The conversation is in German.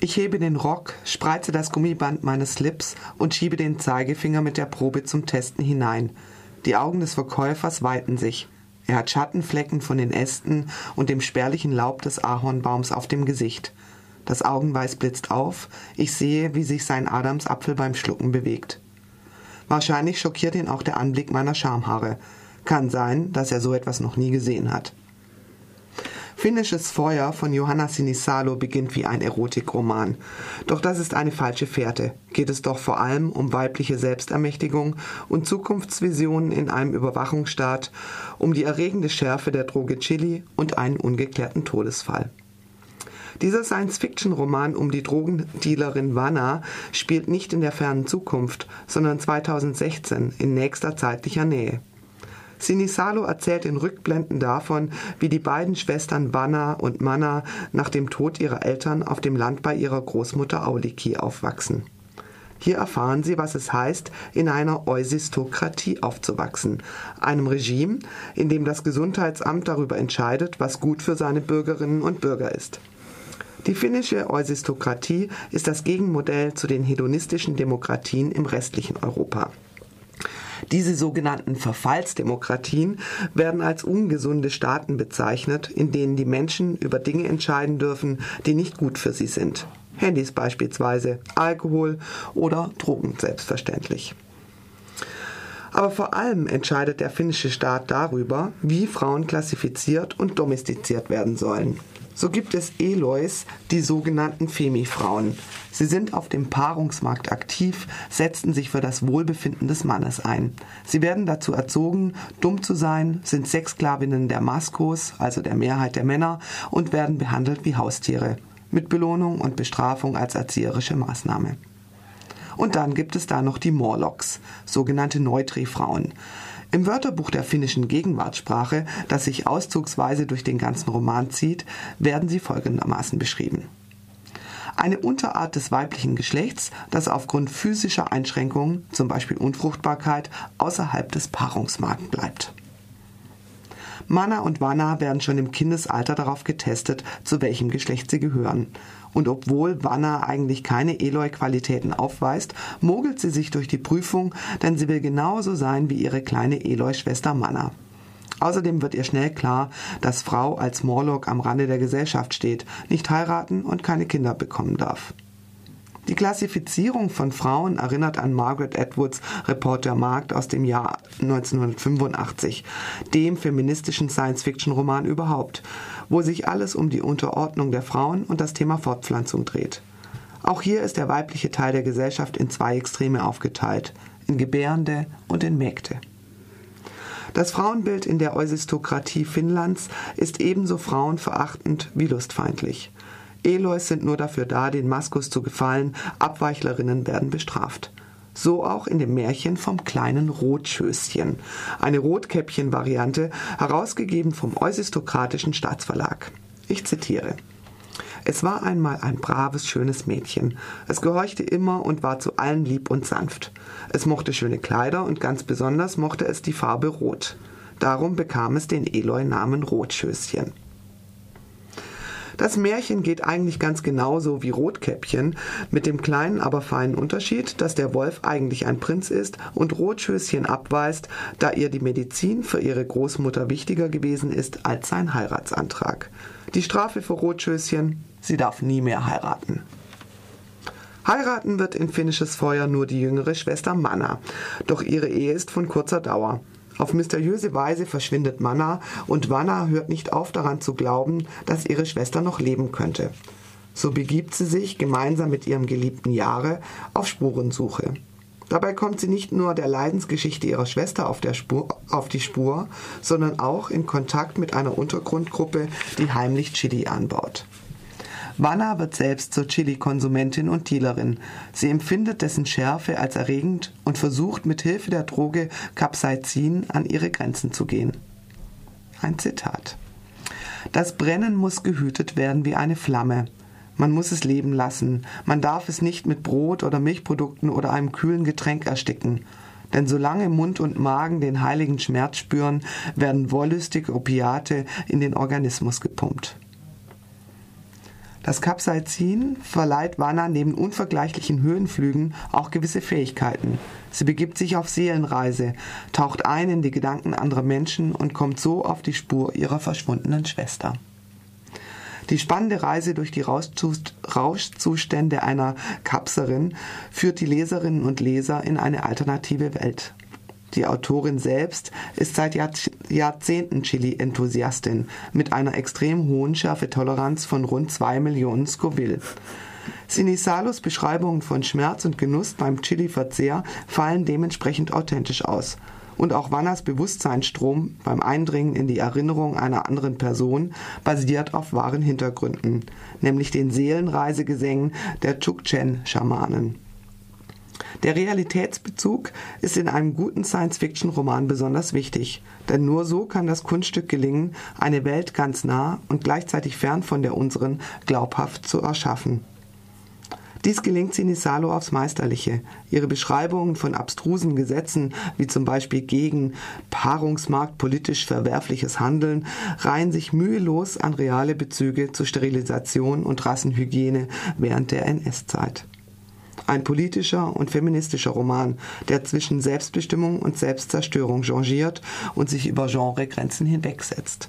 Ich hebe den Rock, spreize das Gummiband meines Slips und schiebe den Zeigefinger mit der Probe zum Testen hinein. Die Augen des Verkäufers weiten sich. Er hat Schattenflecken von den Ästen und dem spärlichen Laub des Ahornbaums auf dem Gesicht. Das Augenweiß blitzt auf, ich sehe, wie sich sein Adamsapfel beim Schlucken bewegt. Wahrscheinlich schockiert ihn auch der Anblick meiner Schamhaare. Kann sein, dass er so etwas noch nie gesehen hat. Finnisches Feuer von Johanna Sinisalo beginnt wie ein Erotikroman. Doch das ist eine falsche Fährte. Geht es doch vor allem um weibliche Selbstermächtigung und Zukunftsvisionen in einem Überwachungsstaat, um die erregende Schärfe der Droge Chili und einen ungeklärten Todesfall. Dieser Science-Fiction-Roman um die Drogendealerin Vanna spielt nicht in der fernen Zukunft, sondern 2016 in nächster zeitlicher Nähe. Sinisalo erzählt in Rückblenden davon, wie die beiden Schwestern Vanna und Manna nach dem Tod ihrer Eltern auf dem Land bei ihrer Großmutter Auliki aufwachsen. Hier erfahren sie, was es heißt, in einer Eusistokratie aufzuwachsen, einem Regime, in dem das Gesundheitsamt darüber entscheidet, was gut für seine Bürgerinnen und Bürger ist. Die finnische Eusistokratie ist das Gegenmodell zu den hedonistischen Demokratien im restlichen Europa. Diese sogenannten Verfallsdemokratien werden als ungesunde Staaten bezeichnet, in denen die Menschen über Dinge entscheiden dürfen, die nicht gut für sie sind. Handys beispielsweise, Alkohol oder Drogen selbstverständlich. Aber vor allem entscheidet der finnische Staat darüber, wie Frauen klassifiziert und domestiziert werden sollen. So gibt es Elois, die sogenannten Femifrauen. Sie sind auf dem Paarungsmarkt aktiv, setzen sich für das Wohlbefinden des Mannes ein. Sie werden dazu erzogen, dumm zu sein, sind Sexsklavinnen der Maskos, also der Mehrheit der Männer, und werden behandelt wie Haustiere, mit Belohnung und Bestrafung als erzieherische Maßnahme. Und dann gibt es da noch die Morlocks, sogenannte Neutri-Frauen. Im Wörterbuch der finnischen Gegenwartssprache, das sich auszugsweise durch den ganzen Roman zieht, werden sie folgendermaßen beschrieben. Eine Unterart des weiblichen Geschlechts, das aufgrund physischer Einschränkungen, zum Beispiel Unfruchtbarkeit, außerhalb des Paarungsmarkts bleibt. Mana und Wanna werden schon im Kindesalter darauf getestet, zu welchem Geschlecht sie gehören. Und obwohl Wanna eigentlich keine Eloy-Qualitäten aufweist, mogelt sie sich durch die Prüfung, denn sie will genauso sein wie ihre kleine Eloy-Schwester Manna. Außerdem wird ihr schnell klar, dass Frau als Morlock am Rande der Gesellschaft steht, nicht heiraten und keine Kinder bekommen darf. Die Klassifizierung von Frauen erinnert an Margaret Atwoods Reporter Markt aus dem Jahr 1985, dem feministischen Science-Fiction-Roman überhaupt, wo sich alles um die Unterordnung der Frauen und das Thema Fortpflanzung dreht. Auch hier ist der weibliche Teil der Gesellschaft in zwei Extreme aufgeteilt, in Gebärende und in Mägde. Das Frauenbild in der Eusistokratie Finnlands ist ebenso frauenverachtend wie lustfeindlich. Elois sind nur dafür da, den Maskus zu gefallen, Abweichlerinnen werden bestraft. So auch in dem Märchen vom kleinen Rotschößchen, eine Rotkäppchen-Variante, herausgegeben vom Eusistokratischen Staatsverlag. Ich zitiere. Es war einmal ein braves, schönes Mädchen. Es gehorchte immer und war zu allen lieb und sanft. Es mochte schöne Kleider und ganz besonders mochte es die Farbe Rot. Darum bekam es den Eloi-Namen Rotschößchen. Das Märchen geht eigentlich ganz genauso wie Rotkäppchen, mit dem kleinen, aber feinen Unterschied, dass der Wolf eigentlich ein Prinz ist und Rotschößchen abweist, da ihr die Medizin für ihre Großmutter wichtiger gewesen ist als sein Heiratsantrag. Die Strafe für Rotschößchen, sie darf nie mehr heiraten. Heiraten wird in finnisches Feuer nur die jüngere Schwester Manna, doch ihre Ehe ist von kurzer Dauer. Auf mysteriöse Weise verschwindet Manna und Wanna hört nicht auf daran zu glauben, dass ihre Schwester noch leben könnte. So begibt sie sich gemeinsam mit ihrem geliebten Jahre auf Spurensuche. Dabei kommt sie nicht nur der Leidensgeschichte ihrer Schwester auf, Spur, auf, die Spur, sondern auch in Kontakt mit einer Untergrundgruppe, die heimlich Chili anbaut. Wanna wird selbst zur Chili-Konsumentin und Dealerin. Sie empfindet dessen Schärfe als erregend und versucht mit Hilfe der Droge Capsaicin an ihre Grenzen zu gehen. Ein Zitat. Das Brennen muss gehütet werden wie eine Flamme. Man muss es leben lassen. Man darf es nicht mit Brot oder Milchprodukten oder einem kühlen Getränk ersticken. Denn solange Mund und Magen den heiligen Schmerz spüren, werden wollüstig Opiate in den Organismus gepumpt. Das Capsaicin verleiht Wanna neben unvergleichlichen Höhenflügen auch gewisse Fähigkeiten. Sie begibt sich auf Seelenreise, taucht ein in die Gedanken anderer Menschen und kommt so auf die Spur ihrer verschwundenen Schwester. Die spannende Reise durch die Rauschzustände einer Kapserin führt die Leserinnen und Leser in eine alternative Welt. Die Autorin selbst ist seit Jahrzehnten Chili-Enthusiastin mit einer extrem hohen Schärfetoleranz von rund 2 Millionen Scoville. Sinisalos Beschreibungen von Schmerz und Genuss beim Chili-Verzehr fallen dementsprechend authentisch aus. Und auch Wannas Bewusstseinsstrom beim Eindringen in die Erinnerung einer anderen Person basiert auf wahren Hintergründen, nämlich den Seelenreisegesängen der Chukchen-Schamanen. Der Realitätsbezug ist in einem guten Science-Fiction-Roman besonders wichtig, denn nur so kann das Kunststück gelingen, eine Welt ganz nah und gleichzeitig fern von der unseren glaubhaft zu erschaffen. Dies gelingt Sinisalo aufs Meisterliche. Ihre Beschreibungen von abstrusen Gesetzen, wie zum Beispiel gegen Paarungsmarkt politisch verwerfliches Handeln, reihen sich mühelos an reale Bezüge zur Sterilisation und Rassenhygiene während der NS-Zeit. Ein politischer und feministischer Roman, der zwischen Selbstbestimmung und Selbstzerstörung changiert und sich über Genregrenzen hinwegsetzt.